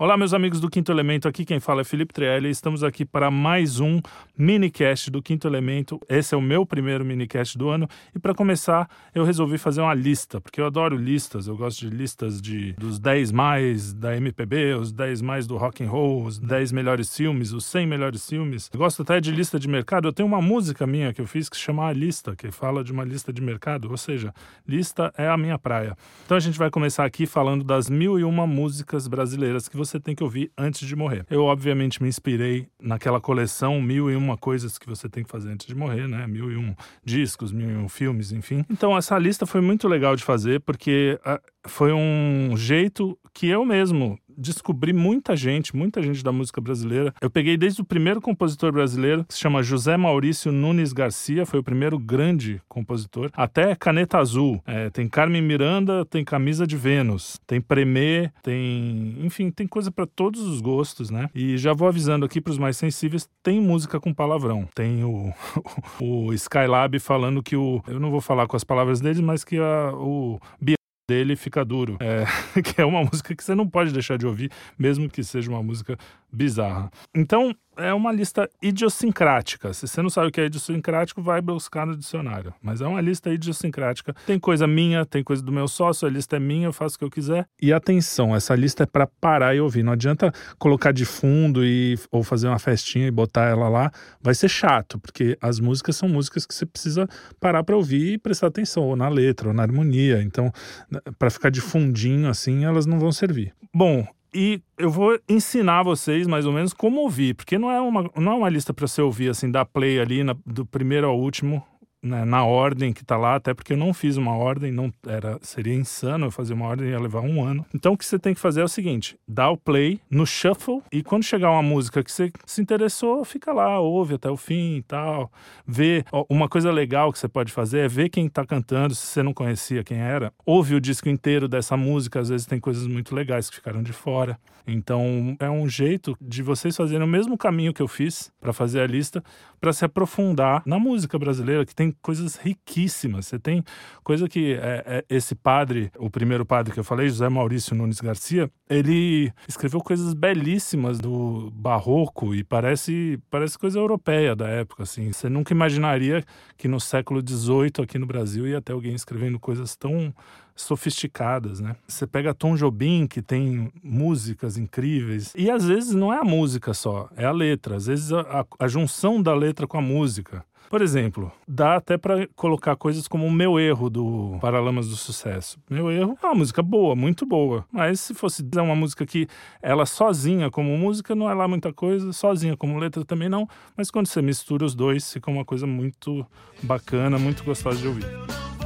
Olá, meus amigos do Quinto Elemento, aqui quem fala é Felipe Trielli. Estamos aqui para mais um minicast do Quinto Elemento. Esse é o meu primeiro minicast do ano. E para começar, eu resolvi fazer uma lista, porque eu adoro listas. Eu gosto de listas de dos 10 mais da MPB, os 10 mais do rock and roll, os 10 melhores filmes, os 100 melhores filmes. Eu gosto até de lista de mercado. Eu tenho uma música minha que eu fiz que chama A Lista, que fala de uma lista de mercado, ou seja, lista é a minha praia. Então a gente vai começar aqui falando das mil e uma músicas brasileiras que você você tem que ouvir antes de morrer. Eu, obviamente, me inspirei naquela coleção Mil e Uma Coisas que você tem que fazer antes de morrer, né? Mil e um discos, mil e um filmes, enfim. Então, essa lista foi muito legal de fazer porque uh, foi um jeito que eu mesmo descobri muita gente, muita gente da música brasileira. Eu peguei desde o primeiro compositor brasileiro, que se chama José Maurício Nunes Garcia, foi o primeiro grande compositor, até Caneta Azul. É, tem Carmen Miranda, tem Camisa de Vênus, tem Premê, tem. Enfim, tem coisa para todos os gostos, né? E já vou avisando aqui para os mais sensíveis: tem música com palavrão. Tem o, o Skylab falando que o. Eu não vou falar com as palavras deles, mas que a, o dele fica duro. É, que é uma música que você não pode deixar de ouvir, mesmo que seja uma música bizarra. Então, é uma lista idiosincrática. Se você não sabe o que é idiosincrático, vai buscar no dicionário. Mas é uma lista idiosincrática. Tem coisa minha, tem coisa do meu sócio, a lista é minha, eu faço o que eu quiser. E atenção, essa lista é para parar e ouvir. Não adianta colocar de fundo e ou fazer uma festinha e botar ela lá. Vai ser chato, porque as músicas são músicas que você precisa parar para ouvir e prestar atenção, ou na letra, ou na harmonia. Então, para ficar de fundinho assim, elas não vão servir. Bom, e eu vou ensinar vocês mais ou menos como ouvir, porque não é uma, não é uma lista para você ouvir assim, dar play ali na, do primeiro ao último né, na ordem que está lá, até porque eu não fiz uma ordem, não era seria insano eu fazer uma ordem, ia levar um ano. Então o que você tem que fazer é o seguinte: dá o play no shuffle e quando chegar uma música que você se interessou, fica lá, ouve até o fim e tal. Vê. Uma coisa legal que você pode fazer é ver quem está cantando, se você não conhecia quem era. Ouve o disco inteiro dessa música, às vezes tem coisas muito legais que ficaram de fora. Então é um jeito de vocês fazerem o mesmo caminho que eu fiz para fazer a lista, para se aprofundar na música brasileira, que tem coisas riquíssimas. Você tem coisa que é, é, esse padre, o primeiro padre que eu falei, José Maurício Nunes Garcia, ele escreveu coisas belíssimas do barroco e parece, parece coisa europeia da época. Assim. Você nunca imaginaria que no século XVIII, aqui no Brasil, ia ter alguém escrevendo coisas tão sofisticadas, né? Você pega Tom Jobim, que tem músicas incríveis, e às vezes não é a música só, é a letra. Às vezes a, a, a junção da letra com a música. Por exemplo, dá até para colocar coisas como o meu erro do Paralamas do Sucesso. Meu erro é uma música boa, muito boa. Mas se fosse uma música que ela sozinha como música não é lá muita coisa, sozinha como letra também não. Mas quando você mistura os dois, fica uma coisa muito bacana, muito gostosa de ouvir.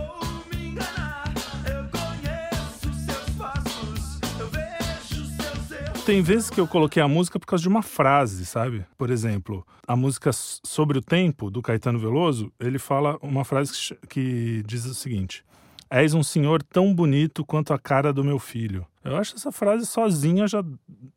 Tem vezes que eu coloquei a música por causa de uma frase, sabe? Por exemplo, a música Sobre o Tempo, do Caetano Veloso, ele fala uma frase que diz o seguinte: És um senhor tão bonito quanto a cara do meu filho. Eu acho essa frase sozinha já,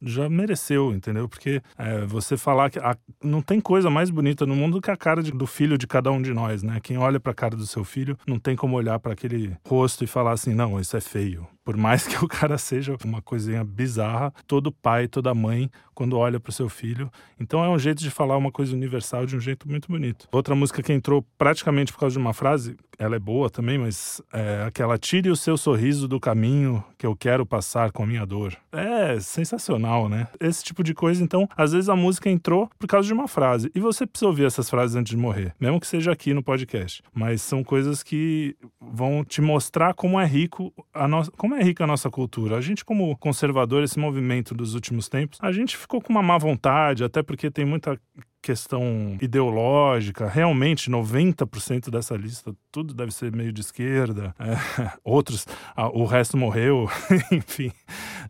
já mereceu, entendeu? Porque é, você falar que a, não tem coisa mais bonita no mundo do que a cara de, do filho de cada um de nós, né? Quem olha para a cara do seu filho não tem como olhar para aquele rosto e falar assim, não, isso é feio. Por mais que o cara seja uma coisinha bizarra, todo pai, toda mãe, quando olha para o seu filho. Então é um jeito de falar uma coisa universal de um jeito muito bonito. Outra música que entrou praticamente por causa de uma frase, ela é boa também, mas é aquela Tire o seu sorriso do caminho que eu quero passar conversar com a minha dor. É sensacional, né? Esse tipo de coisa, então, às vezes a música entrou por causa de uma frase. E você precisa ouvir essas frases antes de morrer, mesmo que seja aqui no podcast. Mas são coisas que vão te mostrar como é rico a nossa, como é rica a nossa cultura. A gente, como conservador, esse movimento dos últimos tempos, a gente ficou com uma má vontade, até porque tem muita questão ideológica, realmente 90% dessa lista, tudo deve ser meio de esquerda, é, outros, o resto morreu, enfim.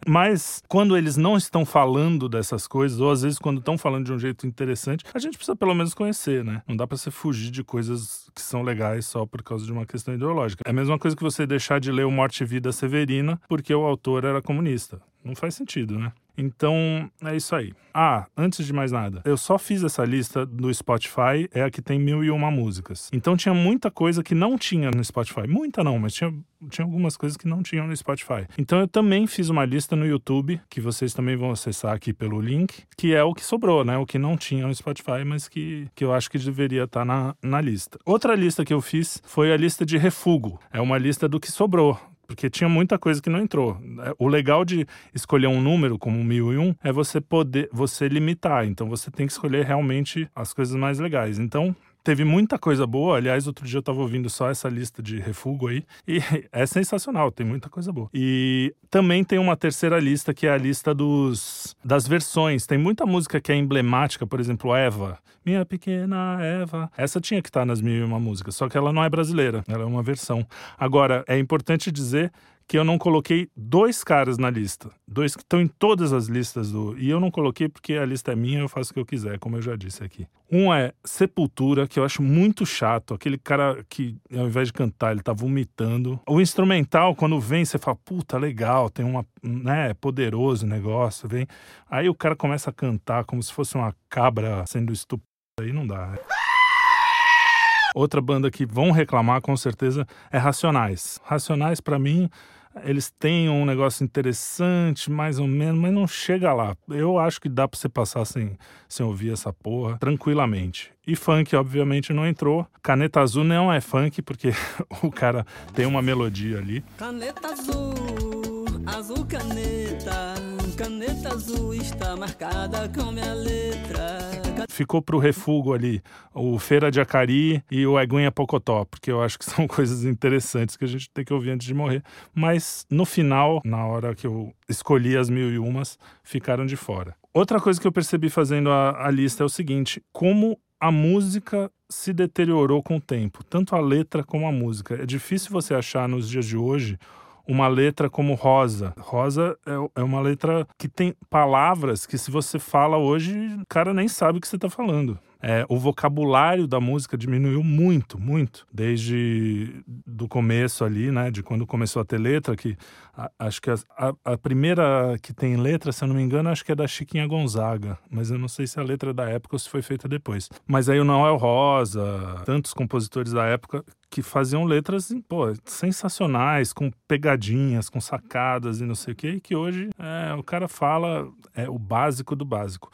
Mas quando eles não estão falando dessas coisas, ou às vezes quando estão falando de um jeito interessante, a gente precisa pelo menos conhecer, né? Não dá para você fugir de coisas que são legais só por causa de uma questão ideológica. É a mesma coisa que você deixar de ler o Morte e Vida Severina porque o autor era comunista. Não faz sentido, né? Então, é isso aí. Ah, antes de mais nada, eu só fiz essa lista do Spotify, é a que tem mil e uma músicas. Então tinha muita coisa que não tinha no Spotify. Muita não, mas tinha, tinha algumas coisas que não tinham no Spotify. Então eu também fiz uma lista no YouTube, que vocês também vão acessar aqui pelo link, que é o que sobrou, né? O que não tinha no Spotify, mas que, que eu acho que deveria estar na, na lista. Outra lista que eu fiz foi a lista de refugo. É uma lista do que sobrou porque tinha muita coisa que não entrou. É, o legal de escolher um número como mil e um é você poder, você limitar. Então você tem que escolher realmente as coisas mais legais. Então teve muita coisa boa. Aliás, outro dia eu tava ouvindo só essa lista de refúgio aí. E é sensacional, tem muita coisa boa. E também tem uma terceira lista, que é a lista dos das versões. Tem muita música que é emblemática, por exemplo, Eva. Minha pequena Eva. Essa tinha que estar nas mil e uma músicas, só que ela não é brasileira, ela é uma versão. Agora, é importante dizer que eu não coloquei dois caras na lista. Dois que estão em todas as listas do. E eu não coloquei porque a lista é minha, eu faço o que eu quiser, como eu já disse aqui. Um é Sepultura, que eu acho muito chato. Aquele cara que, ao invés de cantar, ele tá vomitando. O instrumental, quando vem, você fala, puta, legal, tem uma. né, poderoso negócio, vem. Aí o cara começa a cantar como se fosse uma cabra sendo estuprada. Aí não dá. Outra banda que vão reclamar com certeza é Racionais. Racionais, para mim, eles têm um negócio interessante, mais ou menos, mas não chega lá. Eu acho que dá pra você passar sem, sem ouvir essa porra tranquilamente. E funk, obviamente, não entrou. Caneta Azul não é funk, porque o cara tem uma melodia ali. Caneta Azul, azul caneta, caneta azul está marcada com minha letra ficou pro refúgio ali o Feira de Acari e o Eguinha Pocotó, porque eu acho que são coisas interessantes que a gente tem que ouvir antes de morrer. Mas no final, na hora que eu escolhi as mil e umas, ficaram de fora. Outra coisa que eu percebi fazendo a, a lista é o seguinte: como a música se deteriorou com o tempo, tanto a letra como a música. É difícil você achar nos dias de hoje uma letra como Rosa. Rosa é, é uma letra que tem palavras que, se você fala hoje, o cara nem sabe o que você está falando. É, o vocabulário da música diminuiu muito, muito, desde do começo ali, né, de quando começou a ter letra, que a, acho que a, a, primeira que tem letra, se eu não me engano, acho que é da Chiquinha Gonzaga, mas eu não sei se é a letra da época ou se foi feita depois. Mas aí o Noel Rosa, tantos compositores da época que faziam letras, pô, sensacionais, com pegadinhas, com sacadas e não sei o que, que hoje é, o cara fala é, o básico do básico.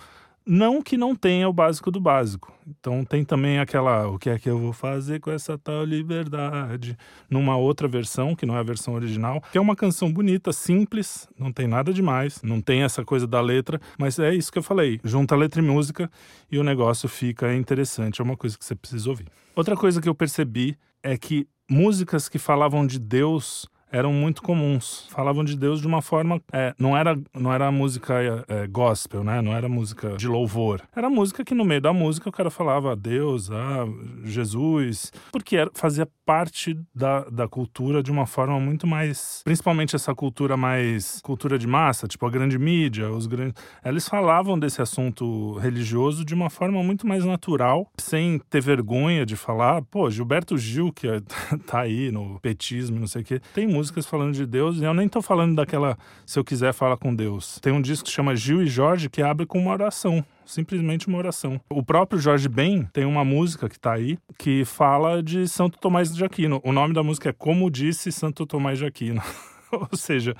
Não que não tenha o básico do básico. Então tem também aquela o que é que eu vou fazer com essa tal liberdade, numa outra versão, que não é a versão original, que é uma canção bonita, simples, não tem nada demais, não tem essa coisa da letra, mas é isso que eu falei, junta letra e música e o negócio fica interessante, é uma coisa que você precisa ouvir. Outra coisa que eu percebi é que músicas que falavam de Deus eram muito comuns. Falavam de Deus de uma forma. É, não era não era música é, gospel, né? Não era música de louvor. Era música que no meio da música o cara falava a Deus, a Jesus, porque era, fazia parte da, da cultura de uma forma muito mais. Principalmente essa cultura mais. cultura de massa, tipo a grande mídia, os grandes. Eles falavam desse assunto religioso de uma forma muito mais natural, sem ter vergonha de falar. Pô, Gilberto Gil, que é, tá aí no petismo, não sei o quê, tem música músicas falando de Deus, e eu nem tô falando daquela Se Eu Quiser Fala com Deus. Tem um disco que chama Gil e Jorge que abre com uma oração simplesmente uma oração. O próprio Jorge Ben tem uma música que tá aí que fala de Santo Tomás de Aquino. O nome da música é Como Disse Santo Tomás de Aquino. Ou seja,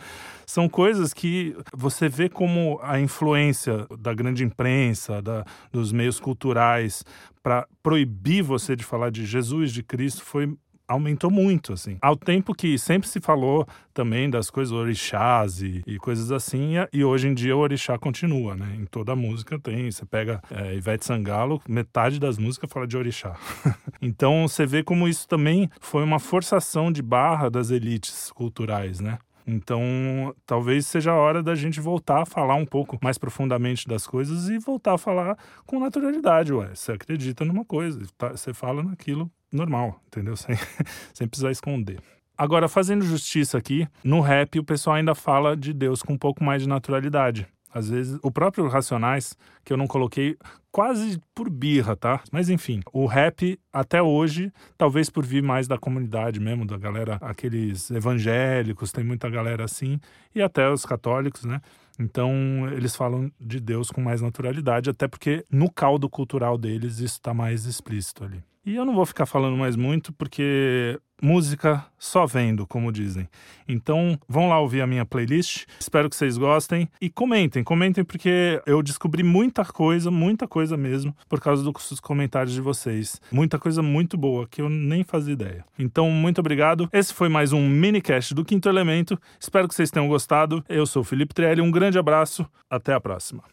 são coisas que você vê como a influência da grande imprensa, da, dos meios culturais, para proibir você de falar de Jesus, de Cristo, foi aumentou muito, assim. Ao tempo que sempre se falou também das coisas orixás e, e coisas assim, e hoje em dia o orixá continua, né? Em toda música tem, você pega é, Ivete Sangalo, metade das músicas fala de orixá. então você vê como isso também foi uma forçação de barra das elites culturais, né? Então, talvez seja a hora da gente voltar a falar um pouco mais profundamente das coisas e voltar a falar com naturalidade. Ué, você acredita numa coisa, tá, você fala naquilo normal, entendeu? Sem, sem precisar esconder. Agora, fazendo justiça aqui, no rap o pessoal ainda fala de Deus com um pouco mais de naturalidade. Às vezes, o próprio Racionais, que eu não coloquei quase por birra, tá? Mas enfim, o rap até hoje, talvez por vir mais da comunidade mesmo, da galera, aqueles evangélicos, tem muita galera assim, e até os católicos, né? Então, eles falam de Deus com mais naturalidade, até porque no caldo cultural deles isso está mais explícito ali. E eu não vou ficar falando mais muito, porque música só vendo, como dizem. Então, vão lá ouvir a minha playlist. Espero que vocês gostem e comentem, comentem porque eu descobri muita coisa, muita coisa mesmo, por causa dos comentários de vocês. Muita coisa muito boa que eu nem fazia ideia. Então, muito obrigado. Esse foi mais um minicast do Quinto Elemento. Espero que vocês tenham gostado. Eu sou Felipe Trelli, um grande abraço. Até a próxima.